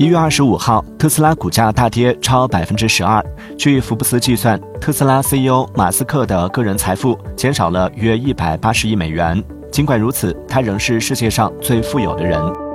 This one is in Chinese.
一月二十五号特斯拉股价大跌超百分之十二。据福布斯计算特斯拉 ceo 马斯克的个人财富减少了约一百八十亿美元。尽管如此他仍是世界上最富有的人。